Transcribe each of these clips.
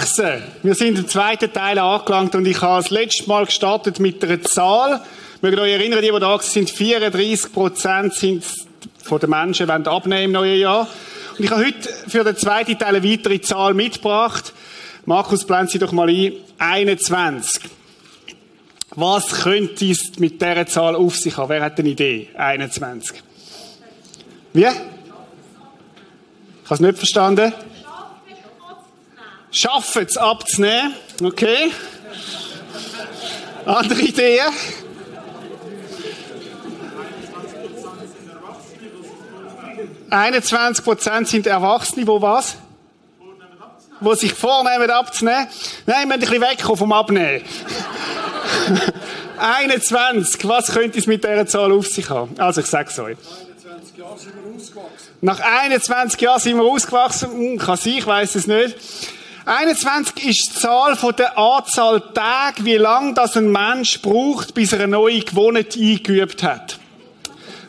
Wachsen. Wir sind im zweiten Teil angelangt und ich habe das letzte Mal gestartet mit einer Zahl. Mögt euch erinnern, die, die da sind, 34 Prozent sind von den Menschen wollen abnehmen im neuen Jahr. Und ich habe heute für den zweiten Teil eine weitere Zahl mitgebracht. Markus, blend sie doch mal ein. 21. Was könnte es mit dieser Zahl auf sich haben? Wer hat eine Idee? 21. Wie? Ich habe es nicht verstanden. Schaffen es abzunehmen. Okay. Andere Ideen? ...21 Prozent sind Erwachsene, wo was? Wo sich vornehmen abzunehmen. Nein, wir müssen ein bisschen wegkommen vom Abnehmen. 21, was könnte es mit dieser Zahl auf sich haben? Also, ich sage es euch. 21 Jahre sind wir ausgewachsen. Nach 21 Jahren sind wir ausgewachsen. Hm, kann sein, ich weiß es nicht. 21 ist die Zahl von der Anzahl Tage, wie lang das ein Mensch braucht, bis er eine neue Gewohnheit eingeübt hat.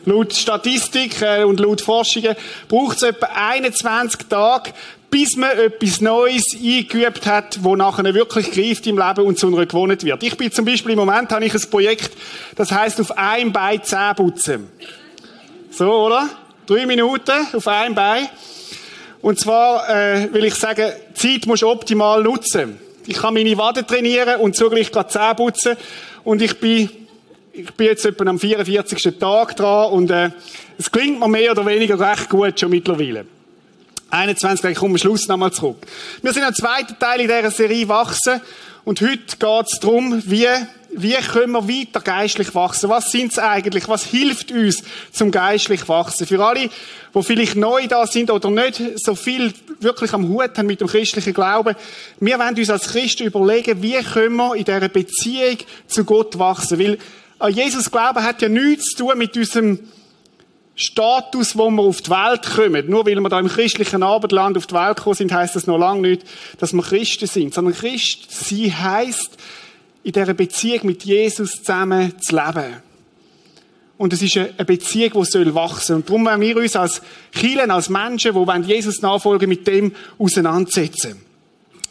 Laut Statistik äh, und laut Forschungen braucht es etwa 21 Tage, bis man etwas Neues eingeübt hat, wo nachher wirklich greift im Leben und zu einer Gewohnheit wird. Ich bin zum Beispiel im Moment habe ich ein Projekt, das heißt auf einem Bein Zähne putzen. So, oder? Drei Minuten auf einem Bein. Und zwar äh, will ich sagen, Zeit musst du optimal nutzen. Ich kann meine Waden trainieren und zugleich gerade Zähne putzen. Und ich bin, ich bin jetzt etwa am 44. Tag dran und äh, es klingt mir mehr oder weniger recht gut schon mittlerweile. 21, ich komme am Schluss nochmal zurück. Wir sind am zweiten Teil in dieser Serie wachsen und heute geht es darum, wie, wie können wir weiter geistlich wachsen? Was sind es eigentlich? Was hilft uns zum geistlich wachsen? Für alle, die vielleicht neu da sind oder nicht so viel wirklich am Hut haben mit dem christlichen Glauben, wir wollen uns als Christen überlegen, wie können wir in dieser Beziehung zu Gott wachsen? Weil an Jesus Glauben hat ja nichts zu tun mit unserem Status, wo wir auf die Welt kommen. Nur weil wir da im christlichen Abendland auf die Welt gekommen sind, heißt das noch lange nicht, dass wir Christen sind. Sondern Christ sie heißt in dieser Beziehung mit Jesus zusammen zu leben. Und es ist eine Beziehung, die soll wachsen. Und darum wollen wir uns als Kirchen, als Menschen, die Jesus nachfolgen, mit dem auseinandersetzen.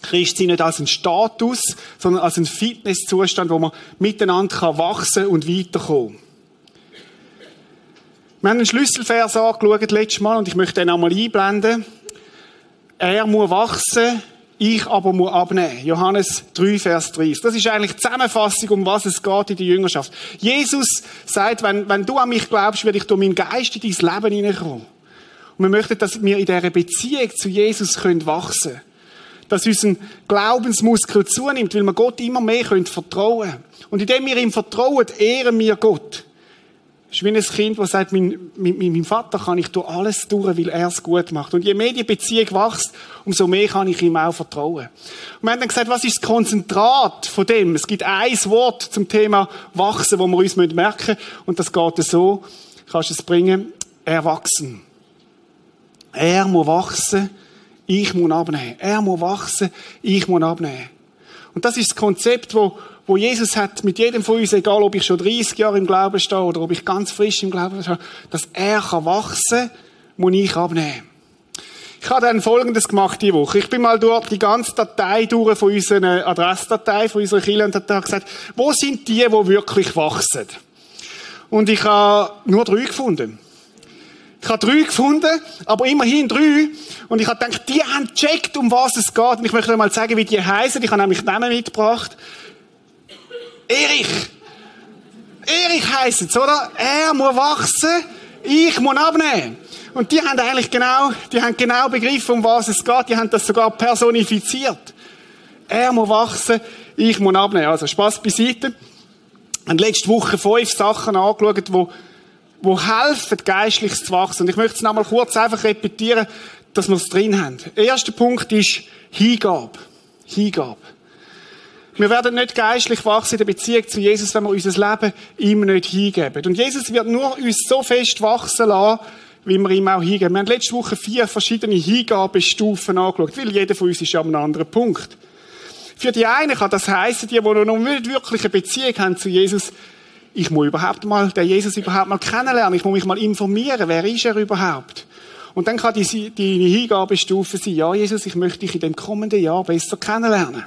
Christ sind nicht als ein Status, sondern als ein Fitnesszustand, wo man miteinander wachsen und weiterkommen kann. Wir haben einen Schlüsselvers angeschaut letztes Mal und ich möchte den einmal einblenden. Er muss wachsen, ich aber muss abnehmen. Johannes 3, Vers 30. Das ist eigentlich die Zusammenfassung, um was es geht in der Jüngerschaft. Jesus sagt, wenn, wenn du an mich glaubst, werde ich durch meinen Geist in dein Leben hineinkommen. Und wir möchten, dass wir in dieser Beziehung zu Jesus können wachsen können. Dass unser Glaubensmuskel zunimmt, weil wir Gott immer mehr können vertrauen können. Und indem wir ihm vertrauen, ehren wir Gott. Es ist wie ein Kind, das sagt, mein, mit meinem Vater kann ich durch alles durch, weil er es gut macht. Und je mehr die Beziehung wächst, umso mehr kann ich ihm auch vertrauen. Und wir haben dann gesagt, was ist das Konzentrat von dem? Es gibt ein Wort zum Thema Wachsen, wo wir uns merken müssen. Und das geht so, kannst du es bringen, erwachsen. Er muss wachsen, ich muss abnehmen. Er muss wachsen, ich muss abnehmen. Und das ist das Konzept, wo, wo Jesus hat mit jedem von uns, egal ob ich schon 30 Jahre im Glauben stehe oder ob ich ganz frisch im Glauben stehe, dass er kann wachsen, muss ich abnehmen. Ich habe dann Folgendes gemacht die Woche. Ich bin mal durch die ganze Datei durch von unserer Adressdatei, von unserer Kirche und habe gesagt, wo sind die, die wirklich wachsen? Und ich habe nur drei gefunden. Ich habe drei gefunden, aber immerhin drei. Und ich habe gedacht, die haben gecheckt, um was es geht. Und ich möchte mal sagen, wie die heißen. Ich habe nämlich Namen mitgebracht. Erich. Erich heisst es, oder? Er muss wachsen, ich muss abnehmen. Und die haben eigentlich genau, die haben genau begriffen, um was es geht. Die haben das sogar personifiziert. Er muss wachsen, ich muss abnehmen. Also Spaß beiseite. Haben letzte Woche fünf Sachen angeschaut, wo wo helfen, geistlich zu wachsen. Und ich möchte es nochmal kurz einfach repetieren, dass wir es drin haben. Der erste Punkt ist Hingabe. Hingabe. Wir werden nicht geistlich wachsen in der Beziehung zu Jesus, wenn wir unser Leben ihm nicht hingeben. Und Jesus wird nur uns so fest wachsen lassen, wie wir ihm auch hingeben. Wir haben letzte Woche vier verschiedene Hingabestufen angeschaut, weil jeder von uns ist ja an einem anderen Punkt. Für die einen kann das heißen, die, die noch nicht wirklich eine Beziehung haben zu Jesus, ich muss überhaupt mal, den Jesus überhaupt mal kennenlernen, ich muss mich mal informieren, wer ist er überhaupt? Und dann kann die, die Hingabestufe sein, ja, Jesus, ich möchte dich in dem kommenden Jahr besser kennenlernen.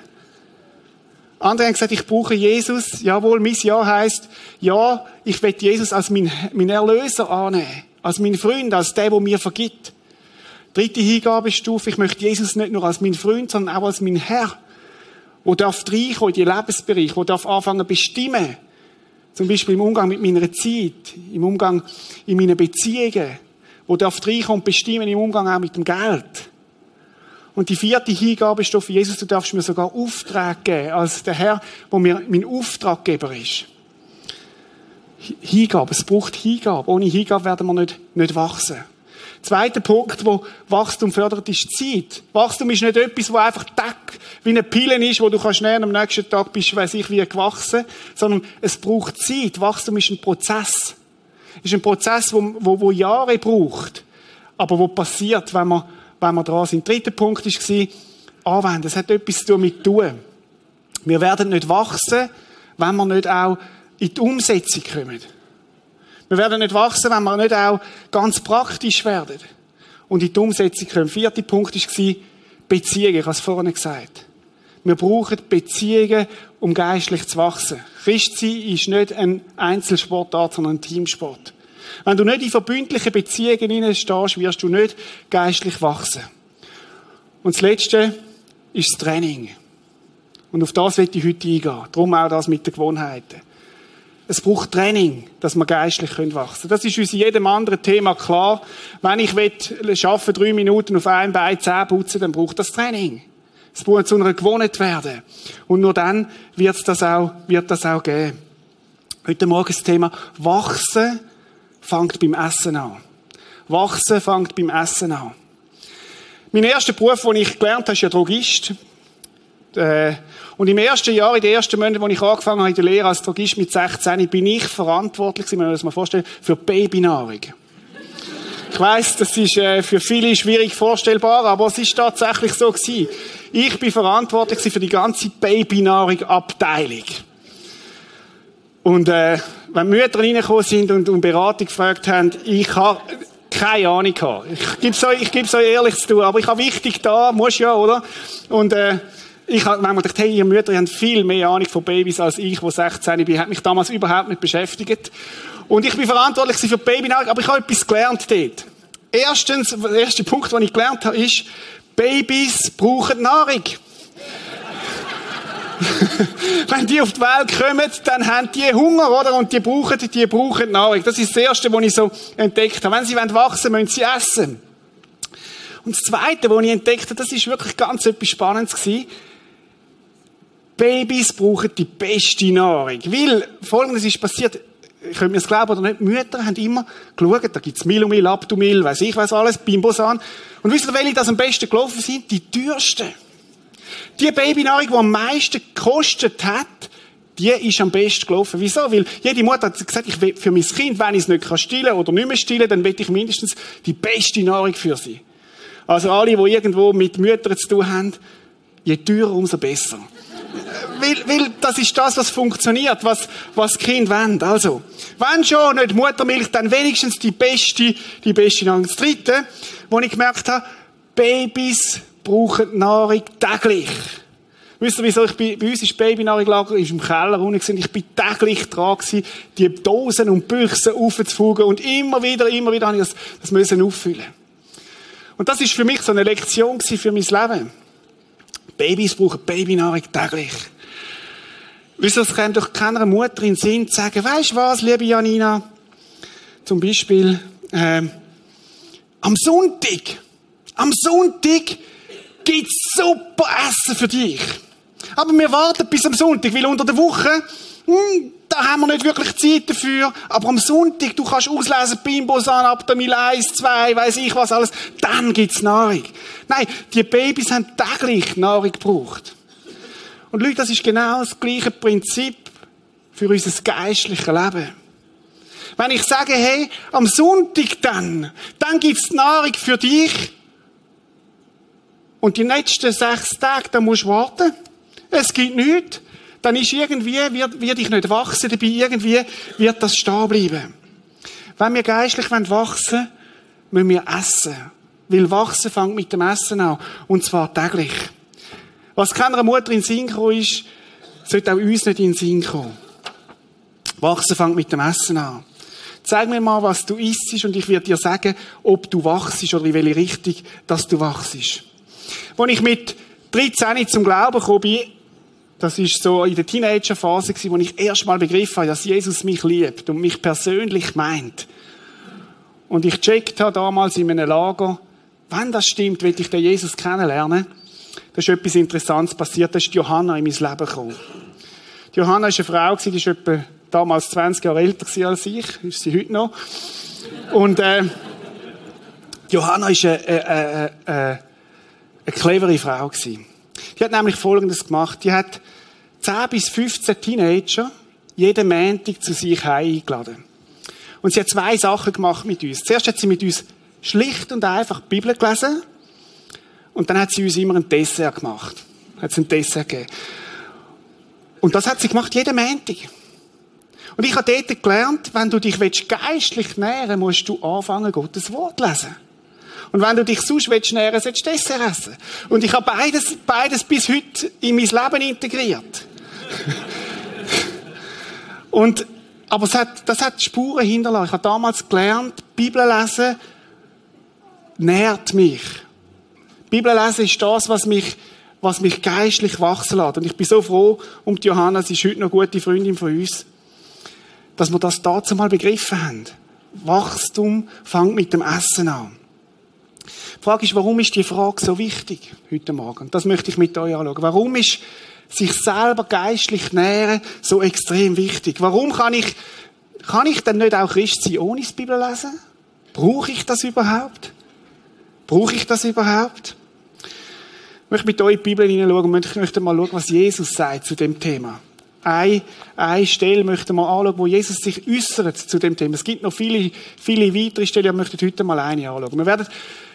Andere haben gesagt, ich brauche Jesus. Jawohl, mein Ja heißt, ja, ich will Jesus als mein, mein Erlöser annehmen. Als mein Freund, als der, der mir vergibt. Dritte Hingabestufe, ich möchte Jesus nicht nur als mein Freund, sondern auch als mein Herr. Wo darf reinkommen in die Lebensbereich, wo darf anfangen bestimmen. Zum Beispiel im Umgang mit meiner Zeit, im Umgang in meinen Beziehungen. Wo darf reinkommen und bestimmen im Umgang auch mit dem Geld. Und die vierte Hingabe ist für Jesus, du darfst mir sogar Auftrag geben, als der Herr, wo mir mein Auftraggeber ist. Hingabe, es braucht Hingabe. Ohne Hingabe werden wir nicht, nicht wachsen. Zweiter Punkt, wo Wachstum fördert, ist Zeit. Wachstum ist nicht etwas, wo einfach tack, wie eine Pille ist, wo du kannst schnell am nächsten Tag bist, weiß ich, wie gewachsen, sondern es braucht Zeit. Wachstum ist ein Prozess. Es ist ein Prozess, wo, wo, wo Jahre braucht, aber wo passiert, wenn man, wenn wir dran sind. Der dritte Punkt war, anwenden. Es hat etwas zu tun mit tun. Wir werden nicht wachsen, wenn wir nicht auch in die Umsetzung kommen. Wir werden nicht wachsen, wenn wir nicht auch ganz praktisch werden und in die Umsetzung kommen. Vierter Punkt war Beziehungen. Ich habe es vorhin gesagt. Wir brauchen Beziehungen, um geistlich zu wachsen. Christsein ist nicht ein Einzelsportart, sondern ein Teamsport. Wenn du nicht in verbündliche Beziehungen stehst, wirst du nicht geistlich wachsen. Und das Letzte ist das Training. Und auf das will ich heute eingehen. Darum auch das mit den Gewohnheiten. Es braucht Training, dass wir geistlich wachsen können. Das ist uns in jedem anderen Thema klar. Wenn ich schaffe drei Minuten auf einem Bein Zähne putzen, dann braucht das Training. Es muss zu einer Gewohnheit werden. Und nur dann wird das auch, wird das auch geben. Heute Morgen das Thema Wachsen fängt beim Essen an. Wachsen fängt beim Essen an. Mein erster Beruf, den ich gelernt habe, ist ja Drogist. Äh, und im ersten Jahr, in den ersten Monaten, wo ich angefangen habe in der Lehre als Drogist mit 16, bin ich verantwortlich, wenn man das mal vorstellen, für Babynahrung. Ich weiss, das ist äh, für viele schwierig vorstellbar, aber es ist tatsächlich so gewesen. Ich bin verantwortlich für die ganze Babynahrung-Abteilung. Und äh, wenn Mütter reingekommen sind und um Beratung gefragt haben, ich habe keine Ahnung gehabt. Ich gebe es euch, ich gebe es euch ehrlich zu tun, aber ich habe wichtig da, muss ja, oder? Und äh, ich habe manchmal gedacht, hey, ihr Mütter ihr habt viel mehr Ahnung von Babys als ich, wo 16 bin. Hat mich damals überhaupt nicht beschäftigt. Und ich bin verantwortlich für Babynahrung, aber ich habe etwas gelernt dort. Erstens, der erste Punkt, den ich gelernt habe, ist, Babys brauchen Nahrung. Wenn die auf die Welt kommen, dann haben die Hunger, oder? Und die brauchen, die brauchen Nahrung. Das ist das Erste, was ich so entdeckt habe. Wenn sie wachsen wollen, müssen sie essen. Und das Zweite, was ich entdeckt habe, das ist wirklich ganz etwas Spannendes gewesen. Babys brauchen die beste Nahrung. Weil, Folgendes ist passiert, könnt mir es glauben oder nicht, Mütter haben immer geschaut, da gibt's Milumil, Abdumil, weiß ich was alles, Bimbosan. Und wisst ihr, welche das am besten gelaufen sind? Die teuersten. Die Babynahrung, die am meisten gekostet hat, die ist am besten gelaufen. Wieso? Weil jede Mutter hat gesagt, ich will für mein Kind, wenn ich es nicht kann oder nicht mehr stillen, dann will ich mindestens die beste Nahrung für sie. Also alle, die irgendwo mit Müttern zu tun haben, je teurer, umso besser weil, weil das ist das, was funktioniert, was, was Kind wollen. Also, wenn schon nicht Muttermilch, dann wenigstens die beste, die beste Nahrung. Das dritte, wo ich gemerkt habe, Babys brauchen Nahrung täglich. Wisst ihr, wieso ich bei, bei uns ist Babynahrunglager, ist im Keller unten Ich bin täglich dran gewesen, die Dosen und Büchsen aufzufugen und immer wieder, immer wieder habe ich das, das müssen auffüllen. Und das ist für mich so eine Lektion für mein Leben. Babys brauchen Babynahrung täglich. Wisst ihr, es kann doch keiner Mutter in den Sinn sagen, weisst was, liebe Janina? Zum Beispiel, ähm, am Sonntag, am Sonntag gibt's super Essen für dich. Aber wir warten bis am Sonntag, weil unter der Woche, hm, da haben wir nicht wirklich Zeit dafür. Aber am Sonntag, du kannst auslesen, Bimbosan, Abdomil 1, 2, weiß ich was alles. Dann gibt's Nahrung. Nein, die Babys haben täglich Nahrung gebraucht. Und Leute, das ist genau das gleiche Prinzip für unser geistliches Leben. Wenn ich sage, hey, am Sonntag dann, dann gibt's Nahrung für dich. Und die nächsten sechs Tage, da musst du warten. Es gibt nichts. Dann ist irgendwie, wird, wird ich nicht wachsen dabei, irgendwie wird das stehen bleiben. Wenn wir geistlich wachsen wollen, müssen wir essen. Weil wachsen fängt mit dem Essen an. Und zwar täglich. Was keiner Mutter in gekommen ist, sollte auch uns nicht in Sinn kommen. Wachsen fängt mit dem Essen an. Zeig mir mal, was du isst und ich werde dir sagen, ob du wachst oder in welche Richtung, dass du wachst. Als ich mit 13 zum Glauben gekommen bin, das ist so in der Teenagerphase, wo ich erst mal begriffen habe, dass Jesus mich liebt und mich persönlich meint. Und ich checkt habe damals in einem Lager, wenn das stimmt, will ich den Jesus kennenlernen. Da ist etwas Interessantes passiert. Da ist Johanna in mein Leben gekommen. Die Johanna ist eine Frau, die ist etwa damals 20 Jahre älter als ich, ist sie heute noch. Und äh, Johanna ist eine, eine, eine, eine, clevere Frau. Die hat nämlich Folgendes gemacht. Die hat 10 bis 15 Teenager jeden Montag zu sich eingeladen. Und sie hat zwei Sachen gemacht mit uns. Zuerst hat sie mit uns schlicht und einfach die Bibel gelesen. Und dann hat sie uns immer ein Dessert gemacht. Hat sie ein Dessert gegeben. Und das hat sie gemacht jeden Montag. Und ich habe dort gelernt, wenn du dich geistlich nähren musst du anfangen, Gottes Wort zu lesen. Und wenn du dich sonst willst nähren, sollst du Dessert essen. Und ich habe beides, beides bis heute in mein Leben integriert. Und, aber es hat, das hat Spuren hinterlassen. Ich habe damals gelernt, Bibel lesen nährt mich. Bibel lesen ist das, was mich, was mich geistlich wachsen lässt. Und ich bin so froh um die Johanna, sie ist heute noch eine gute Freundin von uns, dass wir das dazu mal begriffen haben. Wachstum fängt mit dem Essen an. Die Frage ist, warum ist die Frage so wichtig heute Morgen? Das möchte ich mit euch anschauen. Warum ist sich selber geistlich nähren so extrem wichtig? Warum kann ich, kann ich denn nicht auch Christ sein, ohne das Bibel lesen? Brauche ich das überhaupt? Brauche ich das überhaupt? Ich möchte mit euch in die Bibel hineinschauen und ich möchte mal schauen, was Jesus sagt zu dem Thema. Eine, eine Stelle möchten wir anschauen, wo Jesus sich äußert zu dem Thema. Es gibt noch viele, viele weitere Stellen, aber wir möchten heute mal eine anschauen. Wir werden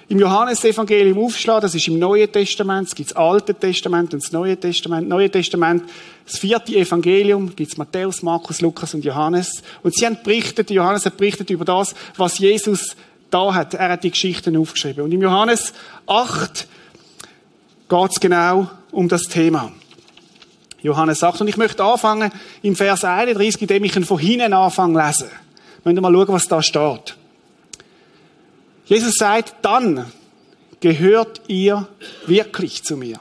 im Johannesevangelium aufschlagen, das ist im Neuen Testament, es gibt das Alte Testament und das Neue Testament. Neue Testament, das vierte Evangelium, gibt es Matthäus, Markus, Lukas und Johannes. Und sie haben berichtet, Johannes hat berichtet über das, was Jesus da hat. Er hat die Geschichten aufgeschrieben. Und im Johannes 8 geht es genau um das Thema. Johannes 8. Und ich möchte anfangen im Vers 31, indem ich ihn von hinten anfange lesen. Wir müssen mal schauen, was da steht. Jesus sagt, dann gehört ihr wirklich zu mir.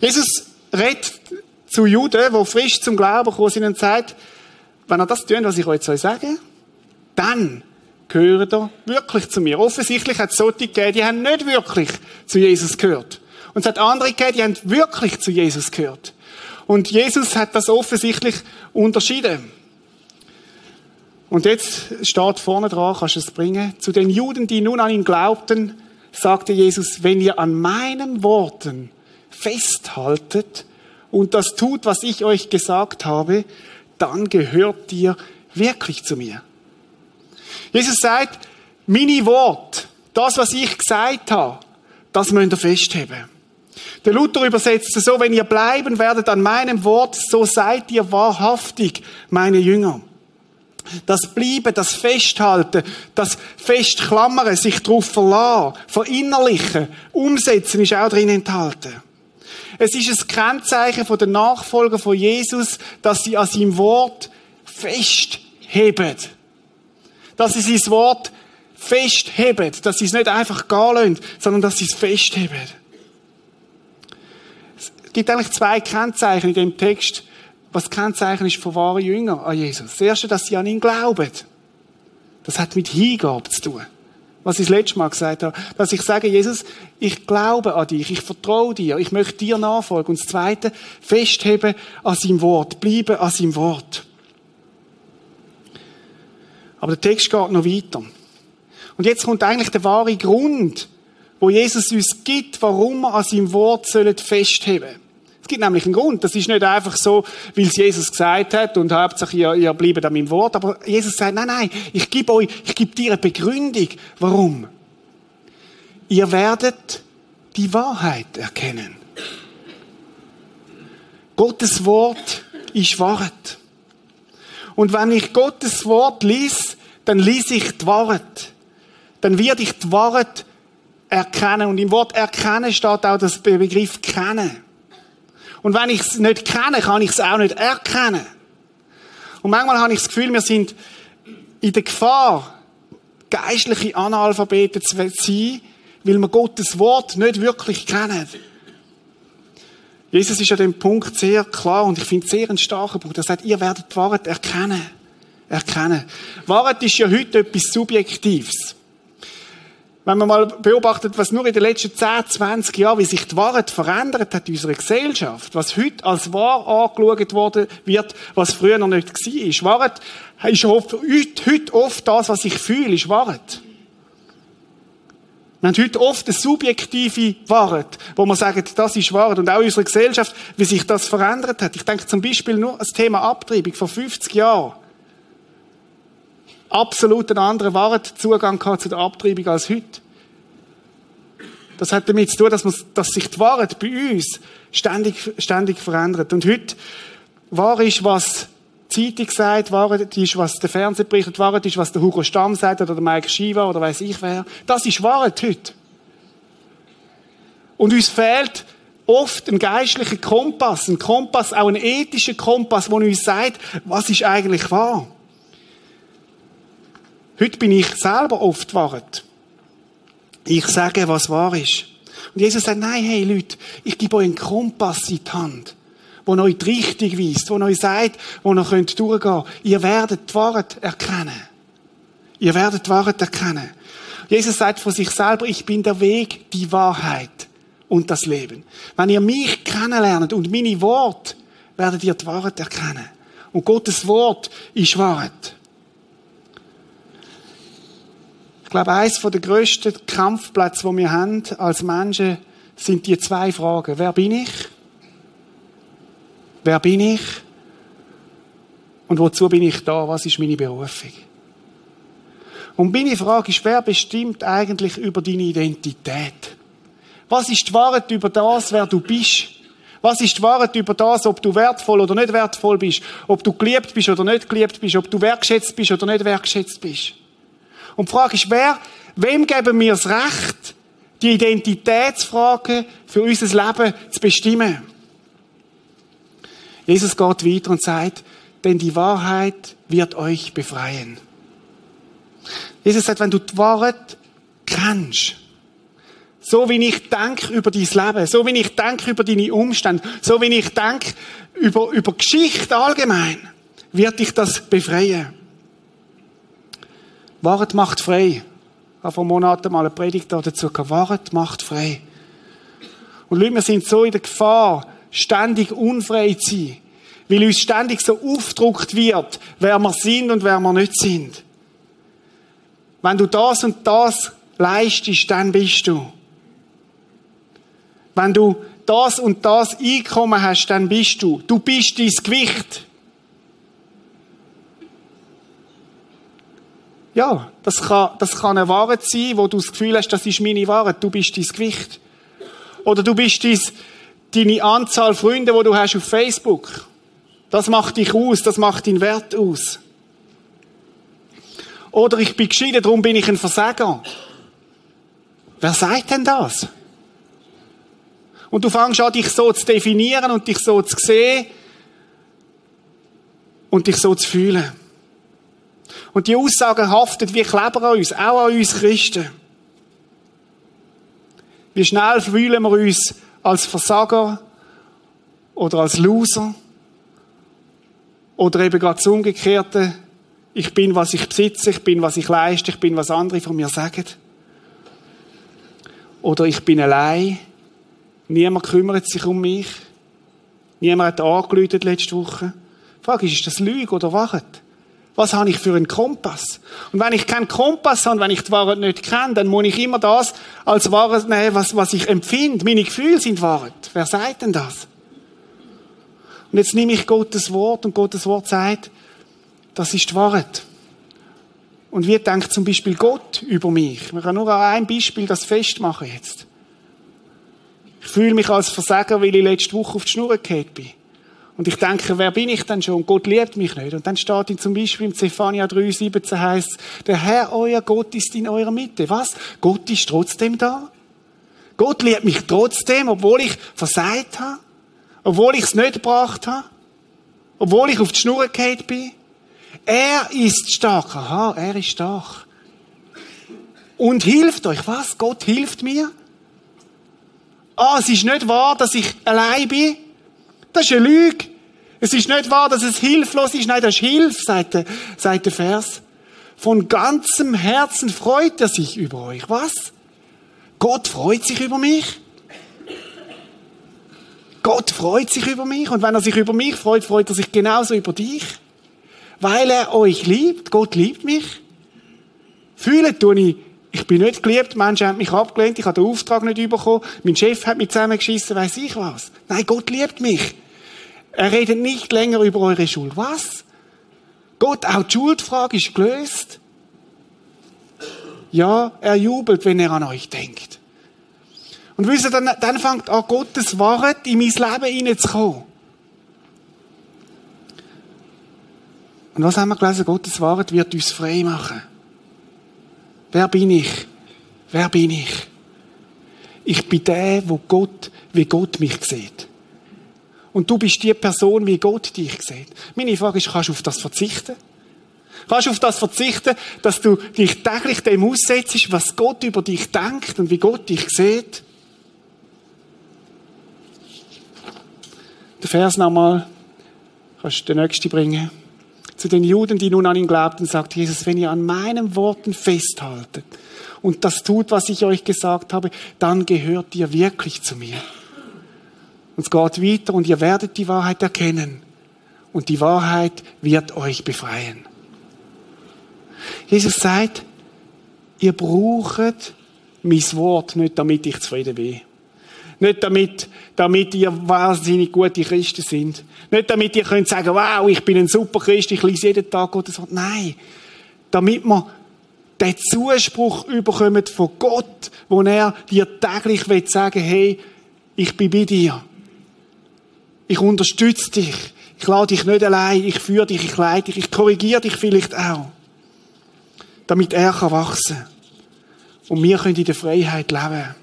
Jesus redet zu Juden, die frisch zum Glauben gekommen sind und sagt, wenn ihr das tun, was ich euch sage, dann gehört er wirklich zu mir. Offensichtlich hat es solche gegeben, die haben nicht wirklich zu Jesus gehört. Und es hat andere gegeben, die haben wirklich zu Jesus gehört. Und Jesus hat das offensichtlich unterschieden. Und jetzt steht vorne dran, kannst du es bringen. Zu den Juden, die nun an ihn glaubten, sagte Jesus, wenn ihr an meinen Worten festhaltet und das tut, was ich euch gesagt habe, dann gehört ihr wirklich zu mir. Jesus sagt, meine Wort, das, was ich gesagt habe, das müsst ihr festheben. Der Luther übersetzt es so, wenn ihr bleiben werdet an meinem Wort, so seid ihr wahrhaftig meine Jünger. Das Bleiben, das Festhalten, das Festklammern, sich darauf verlassen, verinnerlichen, umsetzen ist auch drin enthalten. Es ist ein Kennzeichen den Nachfolger von Jesus, dass sie an seinem Wort festheben. Dass sie sein Wort festheben. Dass sie es nicht einfach gehen lassen, sondern dass sie es festheben. Es gibt eigentlich zwei Kennzeichen in dem Text, was Kennzeichen ist von wahren Jüngern an Jesus. Das erste, dass sie an ihn glauben. Das hat mit Hingabe zu tun. Was ich das letzte Mal gesagt habe, dass ich sage, Jesus, ich glaube an dich, ich vertraue dir, ich möchte dir nachfolgen. Und das zweite, festheben an seinem Wort, bleiben an seinem Wort. Aber der Text geht noch weiter. Und jetzt kommt eigentlich der wahre Grund, wo Jesus uns gibt, warum wir an seinem Wort festheben sollen. Es gibt nämlich einen Grund. Das ist nicht einfach so, weil es Jesus gesagt hat und hauptsächlich ihr, ihr bleibt an meinem Wort. Aber Jesus sagt, nein, nein, ich gebe euch, ich gebe dir eine Begründung. Warum? Ihr werdet die Wahrheit erkennen. Gottes Wort ist Wahrheit. Und wenn ich Gottes Wort lies, dann lies ich die Wahrheit. Dann werde ich die Wahrheit erkennen. Und im Wort erkennen steht auch das Begriff kennen. Und wenn ich es nicht kenne, kann ich es auch nicht erkennen. Und manchmal habe ich das Gefühl, wir sind in der Gefahr, geistliche Analphabeten zu sein, weil wir Gottes Wort nicht wirklich kennen. Jesus ist an dem Punkt sehr klar und ich finde sehr ein starker Punkt. Er sagt, ihr werdet die Wahrheit erkennen. Erkennen. Wahrheit ist ja heute etwas Subjektives. Wenn man mal beobachtet, was nur in den letzten 10, 20 Jahren, wie sich die Wahrheit verändert hat in unserer Gesellschaft, was heute als wahr angeschaut worden wird, was früher noch nicht war. Wahrheit ist heute oft das, was ich fühle, ist Wahrheit. Wir haben heute oft eine subjektive Wahrheit, wo man sagt, das ist Wahrheit. Und auch in unserer Gesellschaft, wie sich das verändert hat. Ich denke zum Beispiel nur an das Thema Abtreibung vor 50 Jahren absolut einen anderen Wahrheitszugang zu der Abtreibung als heute. Das hat damit zu tun, dass, man, dass sich die Wahrheit bei uns ständig, ständig verändert. Und heute wahr ist, was die Zeitung sagt, Wahrheit ist, was der Fernseher berichtet, Wahrheit ist, was der Hugo Stamm sagt oder der Mike Shiva oder weiß ich wer. Das ist Wahrheit heute. Und uns fehlt oft ein geistlicher Kompass, ein Kompass, auch ein ethischer Kompass, der uns sagt, was ist eigentlich wahr. Heute bin ich selber oft Wahrheit. Ich sage, was wahr ist. Und Jesus sagt, nein, hey Leute, ich gebe euch einen Kompass in die Hand, wo euch die Richtung weist, wo euch sagt, wo ihr könnt durchgehen. Ihr werdet die Wahrheit erkennen. Ihr werdet die Wahrheit erkennen. Jesus sagt von sich selber, ich bin der Weg, die Wahrheit und das Leben. Wenn ihr mich kennenlernt und meine Worte, werdet ihr die Wahrheit erkennen. Und Gottes Wort ist Wahrheit. Glaube, eines der grössten Kampfplätze, die wir haben als Menschen, sind die zwei Fragen. Wer bin ich? Wer bin ich? Und wozu bin ich da? Was ist meine Berufung? Und meine Frage ist, wer bestimmt eigentlich über deine Identität? Was ist die Wahrheit über das, wer du bist? Was ist die Wahrheit über das, ob du wertvoll oder nicht wertvoll bist? Ob du geliebt bist oder nicht geliebt bist? Ob du wertschätzt bist oder nicht wertschätzt bist? Und die Frage ist, wer, wem geben wir das Recht, die Identitätsfrage für unser Leben zu bestimmen? Jesus geht weiter und sagt, denn die Wahrheit wird euch befreien. Jesus sagt, wenn du die Wahrheit kennst, so wie ich denke über dein Leben, so wie ich denke über deine Umstände, so wie ich denke über, über Geschichte allgemein, wird dich das befreien. Wahrheit macht frei. Ich habe vor Monaten mal eine Predigt dazu gehabt. Wahrheit macht frei. Und Leute, wir sind so in der Gefahr, ständig unfrei zu sein. Weil uns ständig so aufgedruckt wird, wer wir sind und wer wir nicht sind. Wenn du das und das leistest, dann bist du. Wenn du das und das Einkommen hast, dann bist du. Du bist dein Gewicht. Ja, das kann, das kann eine Wahrheit sein, wo du das Gefühl hast, das ist meine Wahrheit. Du bist dein Gewicht. Oder du bist dein, deine Anzahl Freunde, wo du hast auf Facebook. Das macht dich aus, das macht deinen Wert aus. Oder ich bin geschieden, darum bin ich ein Versager. Wer sagt denn das? Und du fängst an, dich so zu definieren und dich so zu sehen und dich so zu fühlen. Und die Aussagen haftet wie Kleber an uns, auch an uns Christen. Wie schnell fühlen wir uns als Versager oder als Loser oder eben gerade das Umgekehrte. Ich bin, was ich besitze, ich bin, was ich leiste, ich bin, was andere von mir sagen. Oder ich bin allein. Niemand kümmert sich um mich. Niemand hat angelötet letzte Woche. Die Frage ist, ist das Lüge oder Wahrheit? Was habe ich für einen Kompass? Und wenn ich keinen Kompass habe, wenn ich die Wahrheit nicht kenne, dann muss ich immer das als Wahrheit nehmen, was, was ich empfinde. Meine Gefühle sind Wahrheit. Wer sagt denn das? Und jetzt nehme ich Gottes Wort und Gottes Wort sagt, das ist die Wahrheit. Und wie denkt zum Beispiel Gott über mich? Man kann nur an einem Beispiel das festmachen jetzt. Ich fühle mich als Versager, weil ich letzte Woche auf die Schnur gefallen bin. Und ich denke, wer bin ich denn schon? Gott liebt mich nicht. Und dann steht in zum Beispiel im Zephania 3,17 heißt, der Herr, euer Gott ist in eurer Mitte. Was? Gott ist trotzdem da? Gott liebt mich trotzdem, obwohl ich versagt habe? Obwohl ich es nicht gebracht habe? Obwohl ich auf die Schnur gefallen bin? Er ist stark. Aha, er ist stark. Und hilft euch. Was? Gott hilft mir? Ah, es ist nicht wahr, dass ich allein bin. Das ist eine Lüge. Es ist nicht wahr, dass es hilflos ist. Nein, das ist Hilfe, sagt der, sagt der Vers. Von ganzem Herzen freut er sich über euch. Was? Gott freut sich über mich? Gott freut sich über mich. Und wenn er sich über mich freut, freut er sich genauso über dich weil er euch liebt. Gott liebt mich. Fühlen tue ich, ich bin nicht geliebt, Menschen haben mich abgelehnt, ich habe den Auftrag nicht bekommen, mein Chef hat mich zusammengeschissen, weiß ich was. Nein, Gott liebt mich. Er redet nicht länger über eure Schuld. Was? Gott, auch die Schuldfrage ist gelöst. Ja, er jubelt, wenn er an euch denkt. Und wisst ihr, dann, dann fängt an, Gottes Wahrheit in mein Leben hineinzukommen. Und was haben wir gelesen? Gottes Wahrheit wird uns frei machen. Wer bin ich? Wer bin ich? Ich bin der, wo Gott, wie Gott mich sieht. Und du bist die Person, wie Gott dich sieht. Meine Frage ist, kannst du auf das verzichten? Kannst du auf das verzichten, dass du dich täglich dem aussetzt, was Gott über dich denkt und wie Gott dich sieht? Der Vers nochmal. Kannst du den nächsten bringen? zu den Juden, die nun an ihn glaubten, sagt Jesus, wenn ihr an meinen Worten festhaltet und das tut, was ich euch gesagt habe, dann gehört ihr wirklich zu mir. Und es geht weiter und ihr werdet die Wahrheit erkennen und die Wahrheit wird euch befreien. Jesus sagt, ihr braucht mein Wort nicht, damit ich zufrieden bin. Nicht damit, damit ihr wahnsinnig gute Christen sind. Nicht damit ihr könnt sagen, wow, ich bin ein super Christ, ich lese jeden Tag Gottes Wort. Nein. Damit man den Zuspruch überkommt von Gott, wo er dir täglich will sagen, hey, ich bin bei dir. Ich unterstütze dich. Ich lade dich nicht allein. Ich führe dich, ich leite dich, ich korrigiere dich vielleicht auch. Damit er kann wachsen. Und wir können in der Freiheit leben.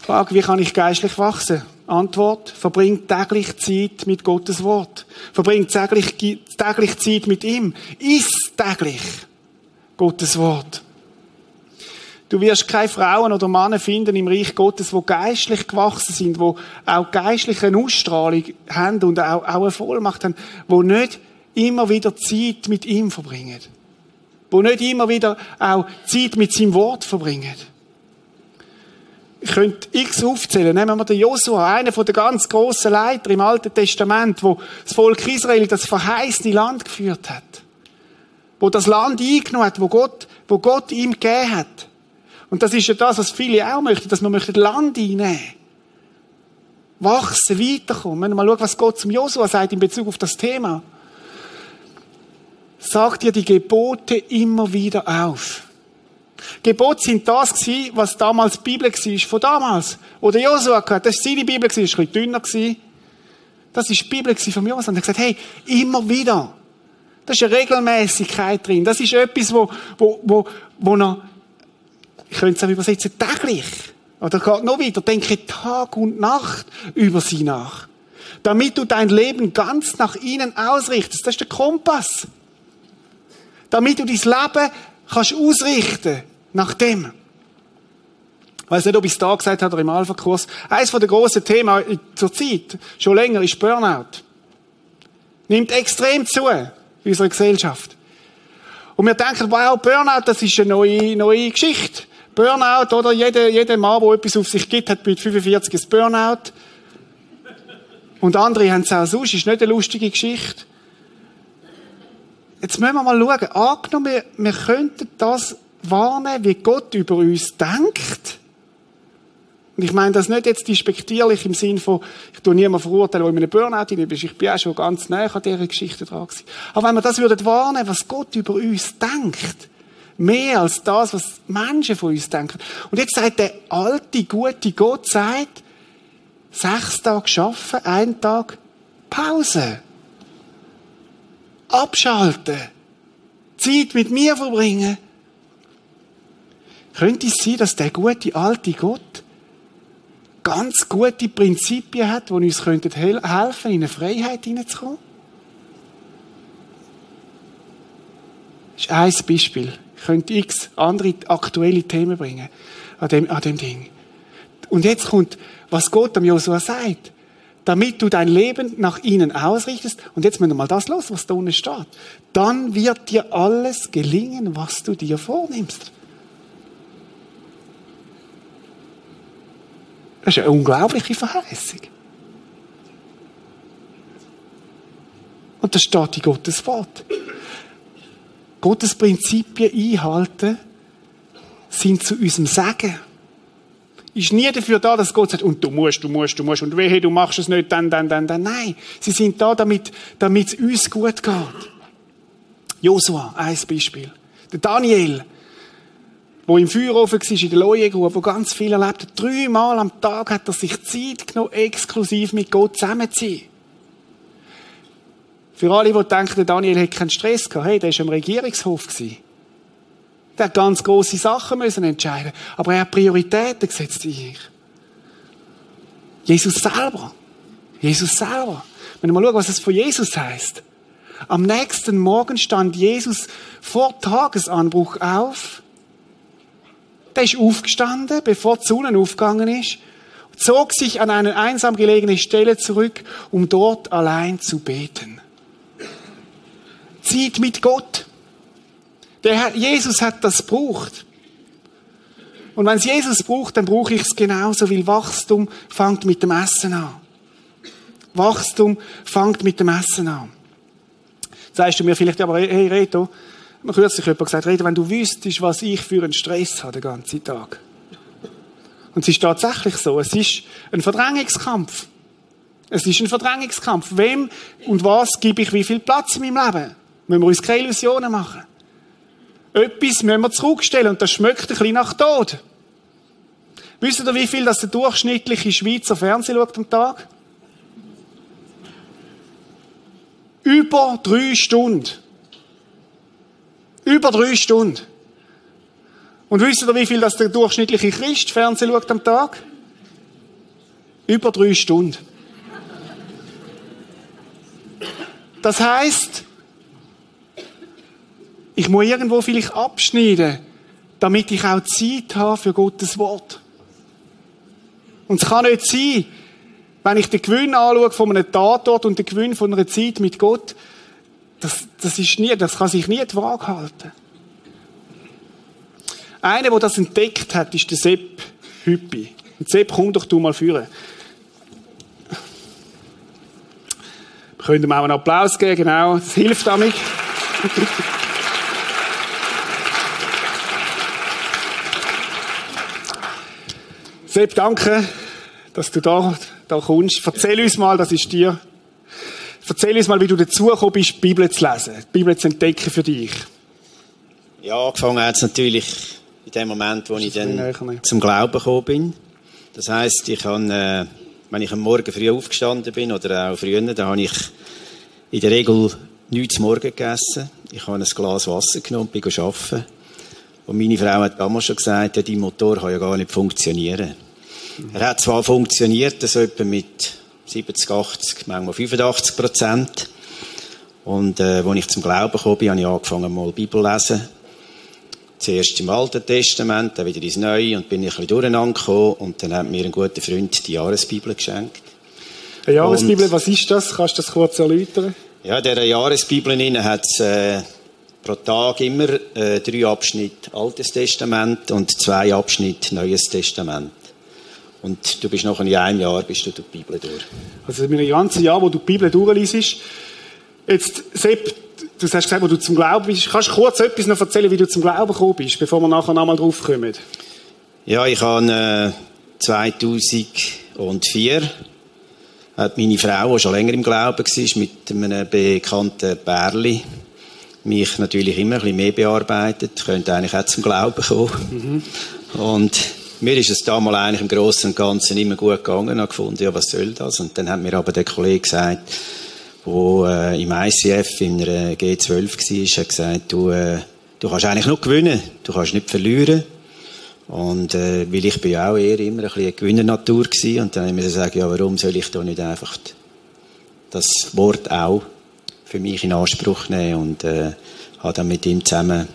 Frage, wie kann ich geistlich wachsen? Antwort, verbringt täglich Zeit mit Gottes Wort. Verbringt täglich, täglich Zeit mit ihm. Iss täglich Gottes Wort. Du wirst keine Frauen oder Männer finden im Reich Gottes, wo geistlich gewachsen sind, wo auch geistliche Ausstrahlung haben und auch, auch eine Vollmacht haben, wo nicht immer wieder Zeit mit ihm verbringen. Wo nicht immer wieder auch Zeit mit seinem Wort verbringen. Ich könnte x aufzählen. Nehmen wir den Josua, einer der ganz grossen Leiter im Alten Testament, wo das Volk Israel das verheißene Land geführt hat. Wo das Land eingenommen hat, wo Gott, wo Gott ihm gegeben hat. Und das ist ja das, was viele auch möchten, dass man möchte Land einnehmen. Wachsen, weiterkommen. Wenn wir mal schauen, was Gott zum Josua sagt in Bezug auf das Thema. Sagt ihr die Gebote immer wieder auf. Gebote sind das gewesen, was damals die Bibel war, von damals. Oder Josua gehört, das war seine Bibel, das war ein bisschen dünner. Das war die Bibel von Josua. Und er hat gesagt, hey, immer wieder. Da ist eine Regelmäßigkeit drin. Das ist etwas, wo, wo, wo, wo noch, ich könnte es auch übersetzen, täglich. Oder geht noch wieder, denke Tag und Nacht über sie nach. Damit du dein Leben ganz nach ihnen ausrichtest. Das ist der Kompass. Damit du dein Leben kannst ausrichten nach dem. Ich weiß nicht, ob ich es da gesagt habe oder im Alpha-Kurs. Eines der grossen Themen zur Zeit, schon länger, ist Burnout. Nimmt extrem zu in unserer Gesellschaft. Und wir denken, wow, Burnout, das ist eine neue, neue Geschichte. Burnout, oder? Jeder, jeder Mann, der etwas auf sich gibt, hat mit 45 ein Burnout. Und andere haben es auch sonst. Ist nicht eine lustige Geschichte. Jetzt müssen wir mal schauen. Angenommen, wir, wir könnten das wahrnehmen, wie Gott über uns denkt. Und ich meine das nicht jetzt despektierlich im Sinn von, ich tue niemanden verurteilen, der in einem Burnout drin ist. Ich bin auch schon ganz nah an dieser Geschichte dran gewesen. Aber wenn wir das würden wahrnehmen, was Gott über uns denkt, mehr als das, was Menschen von uns denken. Und jetzt sagt der alte, gute Gott, sagt, sechs Tage schaffen, ein Tag Pause. Abschalten. Zeit mit mir verbringen. Könnte es sein, dass der gute alte Gott ganz gute Prinzipien hat, die uns helfen könnten, in eine Freiheit hineinzukommen? Das ist ein Beispiel. Könnte x andere aktuelle Themen bringen an dem, an dem Ding. Und jetzt kommt, was Gott am Josua sagt. Damit du dein Leben nach ihnen ausrichtest, und jetzt müssen wir mal das los, was da unten steht. Dann wird dir alles gelingen, was du dir vornimmst. Das ist eine unglaubliche Verheißung. Und da steht in Gottes Wort. Gottes Prinzipien einhalten sind zu unserem Sagen. Ist nie dafür da, dass Gott sagt, und du musst, du musst, du musst, und wehe, du machst es nicht, dann, dann, dann, dann. Nein. Sie sind da, damit, damit es uns gut geht. Josua, ein Beispiel. Der Daniel, wo im Feuerofen war, in der Leuengrube, wo ganz viel erlebt hat. Dreimal am Tag hat er sich Zeit genommen, exklusiv mit Gott zusammen zu sein. Für alle, die denken, Daniel hätte keinen Stress gehabt, hey, der war im Regierungshof. Der hat ganz grosse Sachen müssen entscheiden. Aber er hat Prioritäten gesetzt in sich. Jesus selber. Jesus selber. Wenn wir mal schauen, was es von Jesus heißt. Am nächsten Morgen stand Jesus vor Tagesanbruch auf der ist aufgestanden, bevor die Sonne aufgegangen ist, zog sich an eine einsam gelegene Stelle zurück, um dort allein zu beten. Zieht mit Gott. Der Herr, Jesus hat das gebraucht. Und wenn es Jesus braucht, dann brauche ich es genauso, weil Wachstum fängt mit dem Essen an. Wachstum fängt mit dem Essen an. Sagst du mir vielleicht, aber hey Reto, mir kürzlich jemand gesagt, Reda, wenn du wüsstest, was ich für einen Stress habe den ganzen Tag. Und es ist tatsächlich so. Es ist ein Verdrängungskampf. Es ist ein Verdrängungskampf. Wem und was gebe ich wie viel Platz in meinem Leben? Müssen wir uns keine Illusionen machen. Etwas müssen wir zurückstellen und das schmeckt ein bisschen nach Tod. Wisst ihr, wie viel das der durchschnittliche Schweizer Fernsehen schaut am Tag? Über drei Stunden. Über drei Stunden. Und wisst ihr, wie viel das der durchschnittliche Christ Fernsehen schaut am Tag? Über drei Stunden. Das heißt, ich muss irgendwo vielleicht abschneiden, damit ich auch Zeit habe für Gottes Wort. Und es kann nicht sein, wenn ich den Gewinn anschaue von einem Tatort und den Gewinn von einer Zeit mit Gott, das, das, ist nie, das kann sich nie die Waage halten. Einer, der das entdeckt hat, ist der Sepp Hüppi. Und Sepp, komm doch du mal führen. Wir können ihm auch einen Applaus geben, genau. Das hilft damit. Sepp, danke, dass du da, da kommst. Erzähl uns mal, das ist dir Erzähl uns mal, wie du dazugekommen bist, die Bibel zu lesen, die Bibel zu entdecken für dich. Ja, angefangen hat es natürlich in dem Moment, wo ich dann zum Glauben gekommen bin. Das heisst, ich habe, äh, wenn ich am Morgen früh aufgestanden bin oder auch früher, dann habe ich in der Regel nichts Morgen gegessen. Ich habe ein Glas Wasser genommen und bin arbeiten. Und meine Frau hat damals schon gesagt, ja, dein Motor kann ja gar nicht funktionieren. Er hat zwar funktioniert, so etwa mit 70, 80, manchmal 85 Prozent. Und äh, als ich zum Glauben gekommen bin, habe ich angefangen, mal Bibel zu lesen. Zuerst im Alten Testament, dann wieder ins Neue und bin ich ein bisschen durcheinander gekommen. Und dann hat mir ein guter Freund die Jahresbibel geschenkt. Eine Jahresbibel, und, was ist das? Kannst du das kurz erläutern? Ja, in dieser Jahresbibel hat es äh, pro Tag immer äh, drei Abschnitte Altes Testament und zwei Abschnitte Neues Testament. Und du bist noch in einem Jahr bist du durch die Bibel durch. Also in einem ganzen Jahr, wo du die Bibel durchliest. Jetzt, Sepp, du hast gesagt, wo du zum Glauben bist. Kannst du kurz etwas noch erzählen, wie du zum Glauben gekommen bist, bevor wir nachher nochmal drauf kommen? Ja, ich habe äh, 2004 hat meine Frau, die schon länger im Glauben war, mit einem bekannten Bärli mich natürlich immer ein bisschen mehr bearbeitet, könnte eigentlich auch zum Glauben kommen. Mhm. Und mir ist es damals eigentlich im Großen und Ganzen immer gut gegangen. Ich gefunden, ja, was soll das? Und dann hat mir aber der Kollege gesagt, der äh, im ICF in einer G12 war, hat gesagt, du, äh, du kannst eigentlich nur gewinnen, du kannst nicht verlieren. Und äh, weil ich bin ja auch eher immer ein bisschen eine Gewinnernatur gewesen, und dann habe ich mir gesagt, ja, warum soll ich da nicht einfach das Wort auch für mich in Anspruch nehmen und äh, habe dann mit ihm zusammen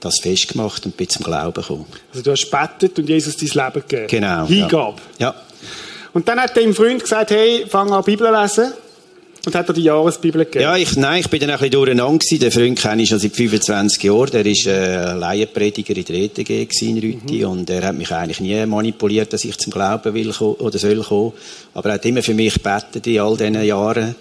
das festgemacht und bin zum Glauben gekommen. Also du hast gebetet und Jesus dein Leben gegeben? Genau. Hingabe? Ja. ja. Und dann hat dein Freund gesagt, hey, fang an Bibel lesen. Und hat er die Jahresbibel gegeben? Ja, ich, nein, ich bin dann ein bisschen durcheinander gewesen. Den Freund kenne ich schon seit 25 Jahren. Der war äh, Laienprediger in der ETG in Rüti. Mhm. Und er hat mich eigentlich nie manipuliert, dass ich zum Glauben will oder soll kommen. Aber er hat immer für mich gebetet in all diesen Jahren.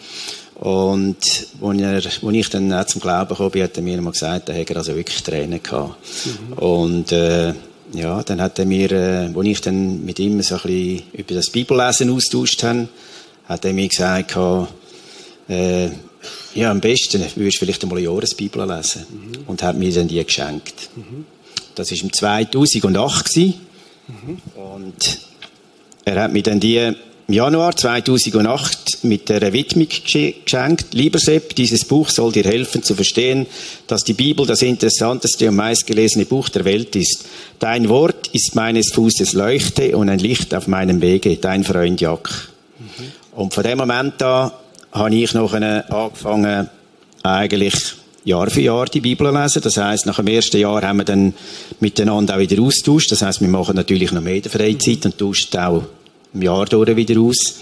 Und als, er, als ich dann auch zum Glauben kam, hat er mir mal gesagt, da hat er also wirklich Tränen gehabt. Mhm. Und, äh, ja, dann hat er mir, äh, als ich dann mit ihm so ein bisschen über das Bibellesen austauscht habe, hat er mir gesagt, äh, ja, am besten würdest du vielleicht einmal eine Jahresbibel lesen. Mhm. Und hat mir dann die geschenkt. Mhm. Das war im 2008. Mhm. Und er hat mir dann die im Januar 2008 mit der Widmung geschenkt. Lieber Sepp, dieses Buch soll dir helfen zu verstehen, dass die Bibel das interessanteste und meistgelesene Buch der Welt ist. Dein Wort ist meines Fußes Leuchte und ein Licht auf meinem Wege. Dein Freund Jack. Mhm. Und von dem Moment an habe ich noch angefangen, eigentlich Jahr für Jahr die Bibel lesen. Das heißt, nach dem ersten Jahr haben wir dann miteinander auch wieder austauscht. Das heißt, wir machen natürlich noch mehr in der Freizeit und tauschen auch im Jahr durch wieder aus.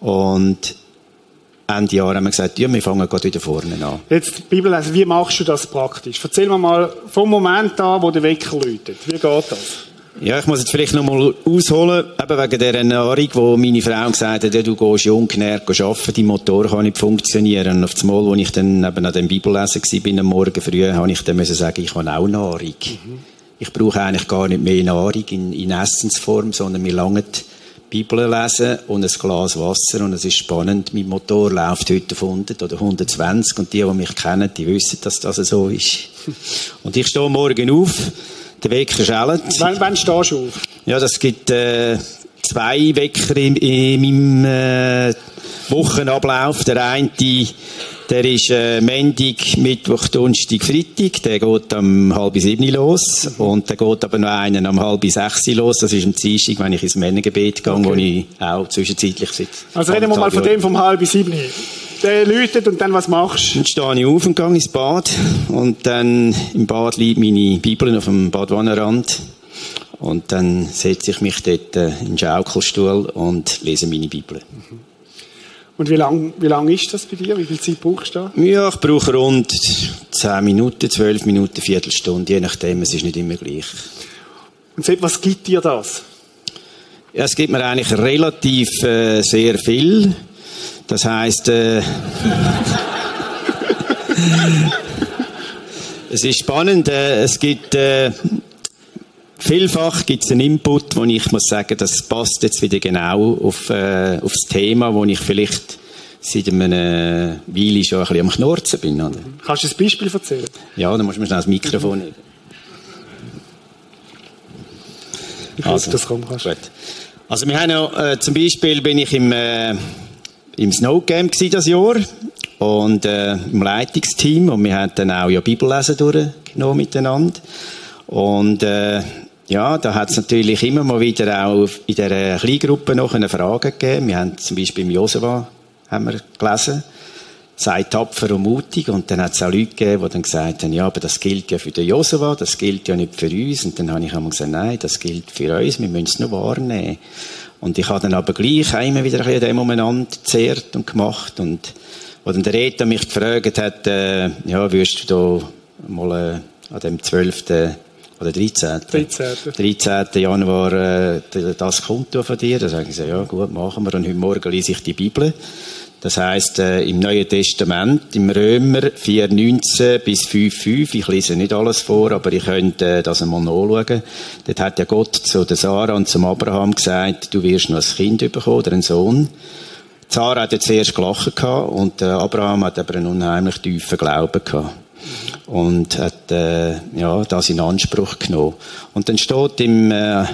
Und Ende Jahr haben wir gesagt, ja, wir fangen gerade wieder vorne an. Jetzt, Bibel lesen, wie machst du das praktisch? Erzähl mir mal vom Moment an, wo der Wecker läutet. Wie geht das? Ja, ich muss jetzt vielleicht noch mal ausholen, eben wegen der Ernährung, wo meine Frau gesagt hat, ja, du gehst jung genährt arbeiten, dein Motor kann nicht funktionieren. Und auf das Mal, wo ich dann eben an dem Bibellesen war, am Morgen früh, habe ich dann müssen sagen, ich habe auch Nahrung. Mhm. Ich brauche eigentlich gar nicht mehr Nahrung in, in Essensform, sondern mir langt Bibel lesen und ein Glas Wasser und es ist spannend. Mein Motor läuft heute auf 100 oder 120 und die, die mich kennen, die wissen, dass das so ist. Und ich stehe morgen auf, der Wecker schellt. Wann, wann stehst du auf? Ja, das gibt äh, zwei Wecker in, in meinem äh, Wochenablauf. Der eine der ist äh, Montag, Mittwoch, Donnerstag, Freitag. Der geht um halb sieben los. Und der geht aber noch einen um halb sechs los. Das ist am Dienstag, wenn ich ins Männergebet gehe, okay. wo ich auch zwischenzeitlich sitze. Also reden wir mal von dem vom halb sieben. Der läutet und dann was machst du? Dann stehe ich auf und gehe ins Bad. Und dann im Bad liegt meine Bibel auf dem Badwannenrand. Und dann setze ich mich dort äh, in den Schaukelstuhl und lese meine Bibel. Mhm. Und wie lange wie lang ist das bei dir? Wie viel Zeit brauchst du da? Ja, ich brauche rund 10 Minuten, 12 Minuten, Viertelstunde, je nachdem. Es ist nicht immer gleich. Und was gibt dir das? Ja, es gibt mir eigentlich relativ äh, sehr viel. Das heißt, äh, es ist spannend. Äh, es gibt äh, Vielfach gibt es einen Input, wo ich muss sagen, das passt jetzt wieder genau auf, äh, auf das Thema, wo ich vielleicht seit einer Weile schon ein bisschen am Knurzen bin. Oder? Kannst du ein Beispiel erzählen? Ja, dann musst du mir schnell das Mikrofon nehmen. Ich also, das kommt, kannst. Gut. Also wir haben ja, äh, zum Beispiel bin ich im, äh, im Snowcamp das Jahr und äh, im Leitungsteam und wir haben dann auch ja Bibellesen durchgenommen miteinander und äh, ja, da hat es natürlich immer mal wieder auch in der Kleingruppe noch eine Frage gegeben. Wir haben zum Beispiel im Josua gelesen, sei tapfer und mutig. Und dann hat es auch Leute gegeben, die dann gesagt haben, ja, aber das gilt ja für den Josua, das gilt ja nicht für uns. Und dann habe ich einmal gesagt, nein, das gilt für uns, wir müssen es nur wahrnehmen. Und ich habe dann aber gleich immer wieder ein bisschen dem umeinander gezehrt und gemacht. Und wo dann der Reta mich gefragt hat, äh, ja, wirst du da mal äh, an dem 12 oder 13. 13. 13. Januar äh, das Konto von dir. Da sagen sie, ja gut, machen wir. Und heute Morgen lese ich die Bibel. Das heißt äh, im Neuen Testament, im Römer 4,19 bis 5,5. Ich lese nicht alles vor, aber ich könnte äh, das einmal nachschauen. Dort hat ja Gott zu der Sarah und zum Abraham gesagt, du wirst noch ein Kind bekommen oder einen Sohn. Sarah hat jetzt zuerst gelacht gehabt und äh, Abraham hat aber einen unheimlich tiefen Glauben gehabt und hat äh, ja das in Anspruch genommen. Und dann steht im äh,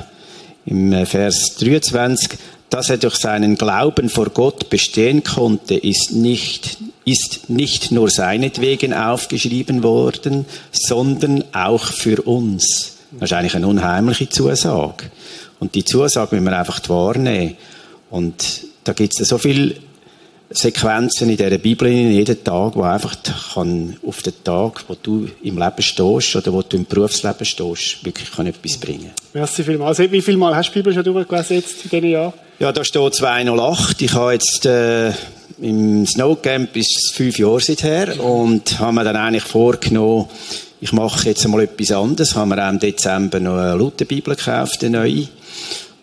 im Vers 23 dass er durch seinen Glauben vor Gott bestehen konnte, ist nicht, ist nicht nur seinetwegen aufgeschrieben worden, sondern auch für uns. Das ist eigentlich eine unheimliche Zusage. Und die Zusage müssen wir einfach wahrnehmen. Und da gibt es so viele Sequenzen in dieser Bibel, in jeden Tag, wo einfach kann auf den Tag, wo du im Leben stehst oder wo du im Berufsleben stehst, wirklich kann etwas bringen. Merci vielmals. Also, wie viel Mal hast du die Bibel schon durchgelesen jetzt in diesen Jahren? Ja, da steht 208. Ich habe jetzt äh, im Snowcamp ist fünf Jahre seither und habe mir dann eigentlich vorgenommen, ich mache jetzt mal etwas anderes. Haben wir auch im Dezember noch eine Lutherbibel gekauft, eine neue.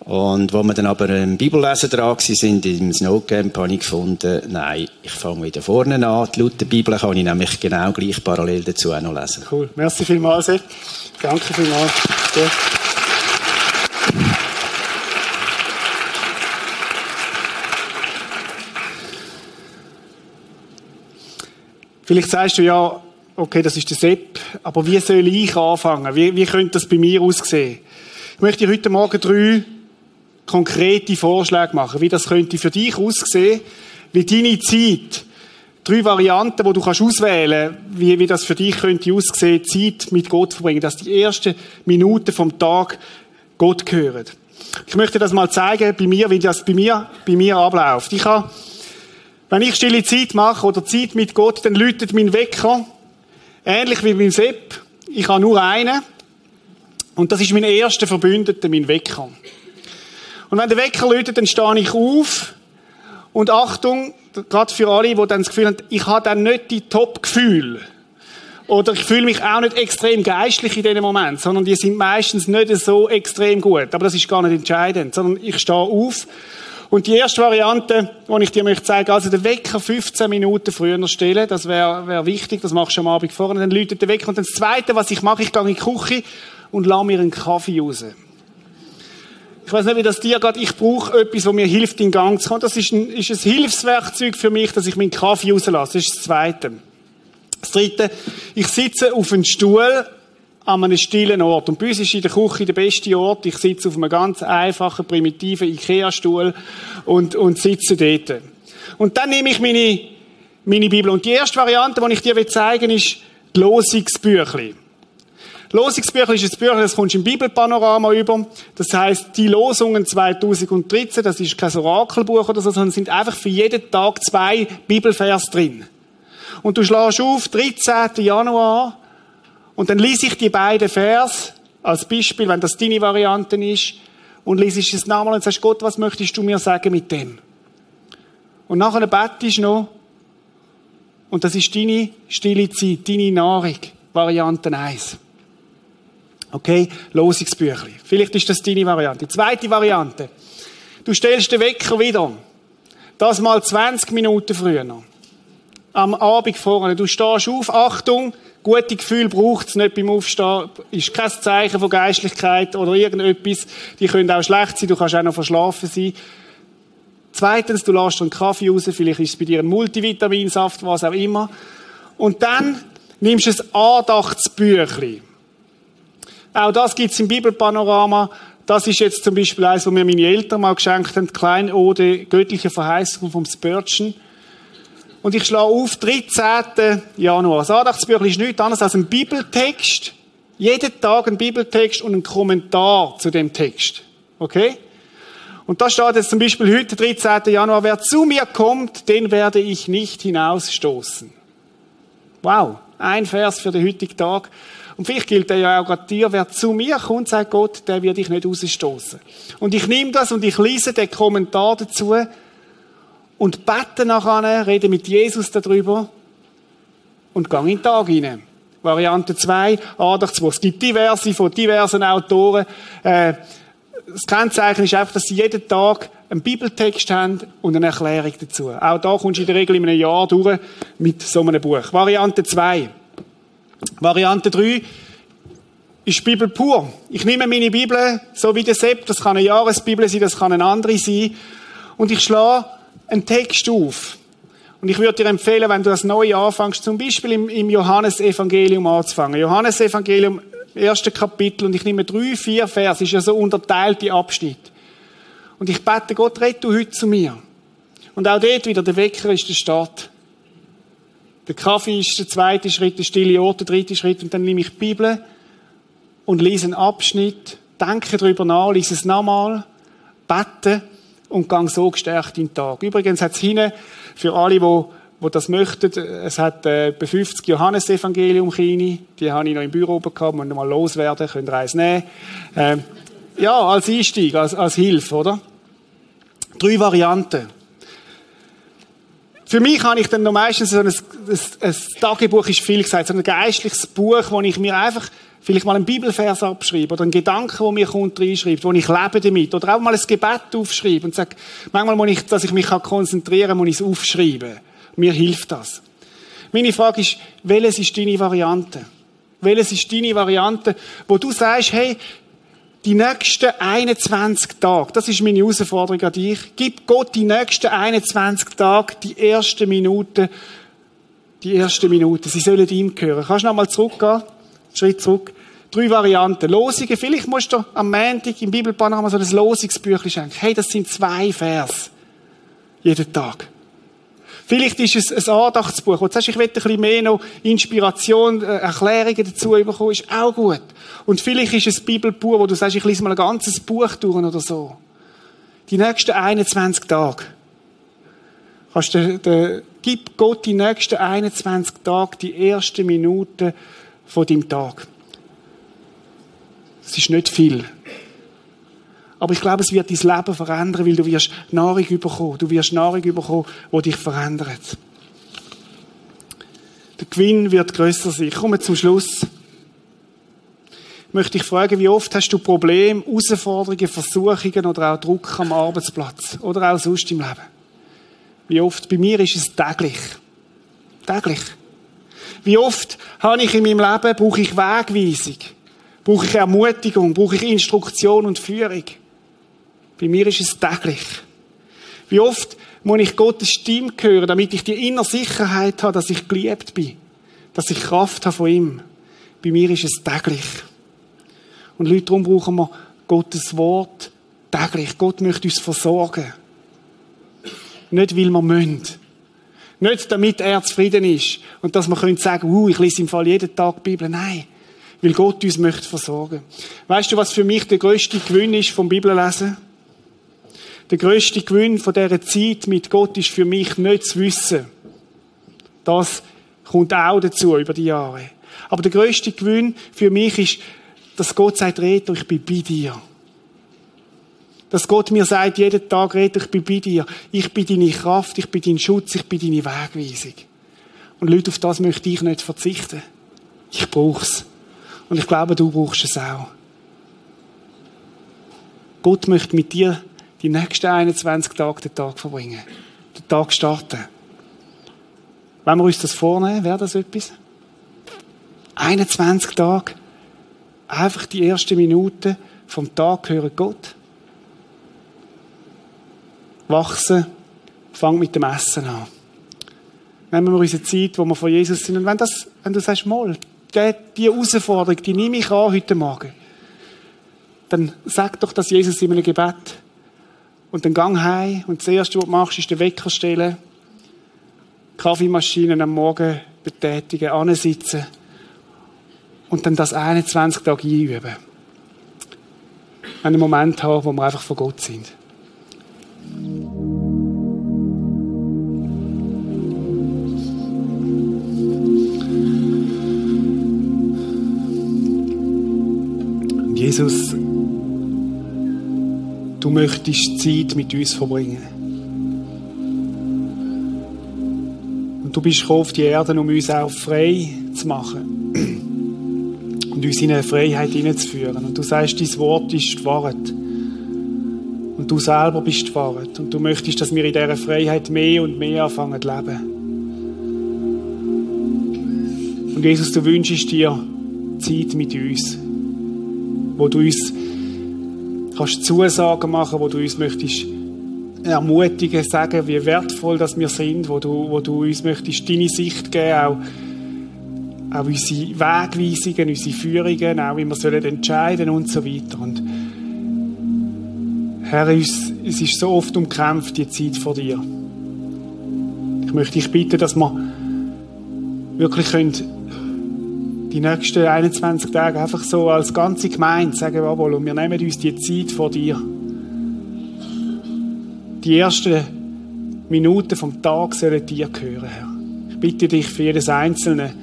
Und wo wir dann aber im Bibellesen dran sind, im Snowcamp, habe ich gefunden, nein, ich fange wieder vorne an. Die Lutherbibel kann ich nämlich genau gleich parallel dazu auch noch lesen. Cool. Merci vielmals. Danke vielmals. Ja. Vielleicht sagst du ja, okay, das ist der Sepp, aber wie soll ich anfangen? Wie, wie könnte das bei mir aussehen? Ich möchte heute Morgen drei konkrete Vorschläge machen, wie das könnte für dich aussehen, wie deine Zeit, drei Varianten, wo du kannst auswählen, wie, wie das für dich könnte aussehen, Zeit mit Gott verbringen, dass die ersten Minuten vom Tag Gott gehören. Ich möchte das mal zeigen bei mir, wie das bei mir, bei mir abläuft. Ich habe wenn ich stille Zeit mache oder Zeit mit Gott, dann läutet mein Wecker. Ähnlich wie beim Sepp. Ich habe nur einen. Und das ist mein erster Verbündeter, mein Wecker. Und wenn der Wecker läutet, dann stehe ich auf. Und Achtung, gerade für alle, die dann das Gefühl haben, ich habe dann nicht die Top-Gefühle. Oder ich fühle mich auch nicht extrem geistlich in diesem Moment, sondern die sind meistens nicht so extrem gut. Aber das ist gar nicht entscheidend, sondern ich stehe auf und die erste Variante, die ich dir möchte zeigen, also den Wecker 15 Minuten früher stellen, das wäre wär wichtig, das machst du am Abend vorne, dann läutet der Wecker. Und das Zweite, was ich mache, ich gehe in die Küche und lasse mir einen Kaffee raus. Ich weiß nicht, wie das dir geht. Ich brauche etwas, das mir hilft, in Gang zu kommen. Das ist ein, ist ein Hilfswerkzeug für mich, dass ich meinen Kaffee rauslasse. Das ist das Zweite. Das Dritte, ich sitze auf einem Stuhl an einem stillen Ort. Und bei uns ist in der Küche der beste Ort. Ich sitze auf einem ganz einfachen, primitiven Ikea-Stuhl und, und sitze dort. Und dann nehme ich meine, meine Bibel. Und die erste Variante, die ich dir zeigen will, ist die Losungsbüchli. Losungsbüchli ist ein Büchlein, das kommst du im Bibelpanorama über. Das heißt, die Losungen 2013, das ist kein Orakelbuch oder so, sondern sind einfach für jeden Tag zwei Bibelvers drin. Und du schlägst auf, 13. Januar, und dann lese ich die beiden Vers als Beispiel, wenn das deine Variante ist, und lese ich es nochmal und sagst, Gott, was möchtest du mir sagen mit dem? Und nachher betest du noch, und das ist deine stille Zeit, deine Nahrung, Variante 1. Okay, Losungsbüchli. Vielleicht ist das deine Variante. Die zweite Variante. Du stellst den Wecker wieder. Das mal 20 Minuten früher. Am Abend vorne. Du stehst auf, Achtung, Gute Gefühl braucht es nicht beim Aufstehen. Ist kein Zeichen von Geistlichkeit oder irgendetwas. Die können auch schlecht sein. Du kannst auch noch verschlafen sein. Zweitens, du lässt einen Kaffee raus. Vielleicht ist es bei dir ein Multivitaminsaft, was auch immer. Und dann nimmst du ein Andachtsbüchlein. Auch das gibt es im Bibelpanorama. Das ist jetzt zum Beispiel eins, was mir meine Eltern mal geschenkt haben. Kleinode, göttliche Verheißung vom Spurgeon. Und ich schlage auf 13. Januar. Das Andachtsbüchlein ist nichts anderes als ein Bibeltext. Jeden Tag ein Bibeltext und ein Kommentar zu dem Text. Okay? Und da steht jetzt zum Beispiel heute, 13. Januar, wer zu mir kommt, den werde ich nicht hinausstoßen. Wow. Ein Vers für den heutigen Tag. Und vielleicht gilt der ja auch gerade dir, wer zu mir kommt, sagt Gott, der wird dich nicht rausstoßen. Und ich nehme das und ich lese den Kommentar dazu und bete nachher, rede mit Jesus darüber und gehe in den Tag hinein. Variante 2, Andachtsbuch. Es gibt diverse von diversen Autoren. Äh, das Kennzeichen ist einfach, dass sie jeden Tag einen Bibeltext haben und eine Erklärung dazu. Auch da kommst du in der Regel in einem Jahr durch mit so einem Buch. Variante 2. Variante 3 ist Bibel pur. Ich nehme meine Bibel, so wie der Sepp, das kann eine Jahresbibel sein, das kann eine andere sein, und ich schlage einen Text auf. Und ich würde dir empfehlen, wenn du das Neue anfängst, zum Beispiel im, im Johannesevangelium anzufangen. Johannesevangelium, erste Kapitel, und ich nehme drei, vier Vers, ist ja so unterteilte Abschnitt. Und ich bete Gott, red du heute zu mir. Und auch dort wieder, der Wecker ist der Start. Der Kaffee ist der zweite Schritt, der stille Ort der dritte Schritt, und dann nehme ich die Bibel und lese einen Abschnitt, denke darüber nach, lese es nochmal, bete und gang so gestärkt in den Tag. Übrigens hat es hinten, für alle, die wo das möchten, es hat äh, bei 50 Johannesevangelium Chini, die habe ich noch im Büro oben gehabt, und mal loswerden, könnt ihr eins nehmen. Ähm, ja, als Einstieg, als, als Hilfe, oder? Drei Varianten. Für mich habe ich dann noch meistens so ein, ein, ein Tagebuch, ist viel gesagt, so ein geistliches Buch, wo ich mir einfach vielleicht mal einen Bibelvers abschreibe oder einen Gedanken, der mir kommt, reinschreibt, wo ich lebe damit. Oder auch mal ein Gebet aufschreibe und sage, manchmal muss ich, dass ich mich konzentrieren kann, muss ich es aufschreiben. Mir hilft das. Meine Frage ist, welches ist deine Variante? Welches ist deine Variante, wo du sagst, hey, die nächsten 21 Tage, das ist meine Herausforderung an dich, gib Gott die nächsten 21 Tage die ersten Minuten, die ersten Minuten, sie sollen ihm gehören. Kannst du noch mal zurückgehen? Schritt zurück. Drei Varianten. Losungen. Vielleicht musst du am Montag im Bibelpanorama so ein Losungsbüchlein schenken. Hey, das sind zwei Vers. Jeden Tag. Vielleicht ist es ein Andachtsbuch, du sagst, ich will ein bisschen mehr noch Inspiration, äh, Erklärungen dazu bekommen, ist auch gut. Und vielleicht ist es Bibelbuch, wo du sagst, ich lese mal ein ganzes Buch durch oder so. Die nächsten 21 Tage. Kannst du, de, gib Gott die nächsten 21 Tage die ersten Minuten von deinem Tag. Es ist nicht viel. Aber ich glaube, es wird dein Leben verändern, weil du wirst Nahrung bekommen. Du wirst Nahrung bekommen, die dich verändert. Der Gewinn wird grösser sein. Ich komme zum Schluss. Ich möchte dich fragen, wie oft hast du Probleme, Herausforderungen, Versuchungen oder auch Druck am Arbeitsplatz oder auch sonst im Leben? Wie oft? Bei mir ist es täglich. Täglich. Wie oft habe ich in meinem Leben, brauche ich Wegweisung? Brauche ich Ermutigung? Brauche ich Instruktion und Führung? Bei mir ist es täglich. Wie oft muss ich Gottes Stimme hören, damit ich die innere Sicherheit habe, dass ich geliebt bin, dass ich Kraft habe von ihm. Bei mir ist es täglich. Und Leute, darum brauchen wir Gottes Wort täglich. Gott möchte uns versorgen. Nicht, weil wir müssen. Nicht, damit er zufrieden ist und dass wir können sagen, uh, ich lese im Fall jeden Tag die Bibel. Nein, weil Gott uns möchte versorgen. Weißt du, was für mich der größte Gewinn ist vom Bibellesen? Der größte Gewinn von dieser Zeit mit Gott ist für mich nicht zu wissen. Das kommt auch dazu über die Jahre. Aber der größte Gewinn für mich ist, dass Gott sagt, Reto, ich bin bei dir. Dass Gott mir sagt, jeden Tag, Reto, ich bin bei dir. Ich bin deine Kraft, ich bin dein Schutz, ich bin deine Wegweisung. Und Leute, auf das möchte ich nicht verzichten. Ich brauch's. Und ich glaube, du brauchst es auch. Gott möchte mit dir die nächsten 21 Tage den Tag verbringen. Den Tag starten. Wenn wir uns das vornehmen, wäre das etwas? 21 Tage. Einfach die ersten Minuten vom Tag gehören Gott. Wachsen, fang mit dem Essen an. Nehmen wir unsere Zeit, wo wir vor Jesus sind. Und wenn, das, wenn du sagst, mal, die Herausforderung, die nehme ich an heute Morgen, dann sag doch das Jesus in einem Gebet. Und dann gang heim und das Erste, was du machst, ist den Wecker stellen, Kaffeemaschinen am Morgen betätigen, ansitzen und dann das 21 Tage einüben. Einen Moment haben, wo wir einfach vor Gott sind. Jesus, du möchtest Zeit mit uns verbringen. Und du bist auf die Erde, um uns auch frei zu machen. Und uns in eine Freiheit hineinzuführen. Und du sagst, dein Wort ist die Wahrheit. Und du selber bist die Wahrheit. Und du möchtest, dass wir in dieser Freiheit mehr und mehr anfangen zu leben. Und Jesus, du wünschst dir Zeit mit uns, wo du uns kannst Zusagen machen, wo du uns möchtest ermutigen, sagen, wie wertvoll dass wir sind, wo du, wo du uns möchtest deine Sicht geben, auch, auch unsere Wegweisungen, unsere Führungen, auch wie wir sollen entscheiden und so weiter. Und Herr, es ist so oft umkämpft, die Zeit vor dir. Ich möchte dich bitten, dass wir wirklich können die nächsten 21 Tage einfach so als ganze Gemeinde sagen, jawohl, und wir nehmen uns die Zeit vor dir. Die ersten Minuten vom Tag sollen dir gehören, Herr. Ich bitte dich für jedes Einzelne,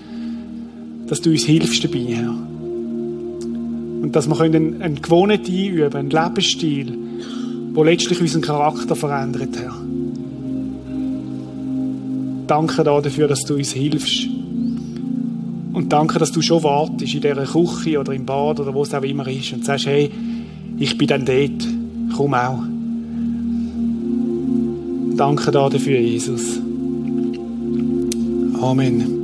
dass du uns hilfst dabei, Herr. Und dass wir einen, einen Gewohnheit einüben, einen Lebensstil, der letztlich unseren Charakter verändert, Herr. Danke dafür, dass du uns hilfst. Und danke, dass du schon wartest in dieser Küche oder im Bad oder wo es auch immer ist und sagst, hey, ich bin dann dort, komm auch. Danke dafür, Jesus. Amen.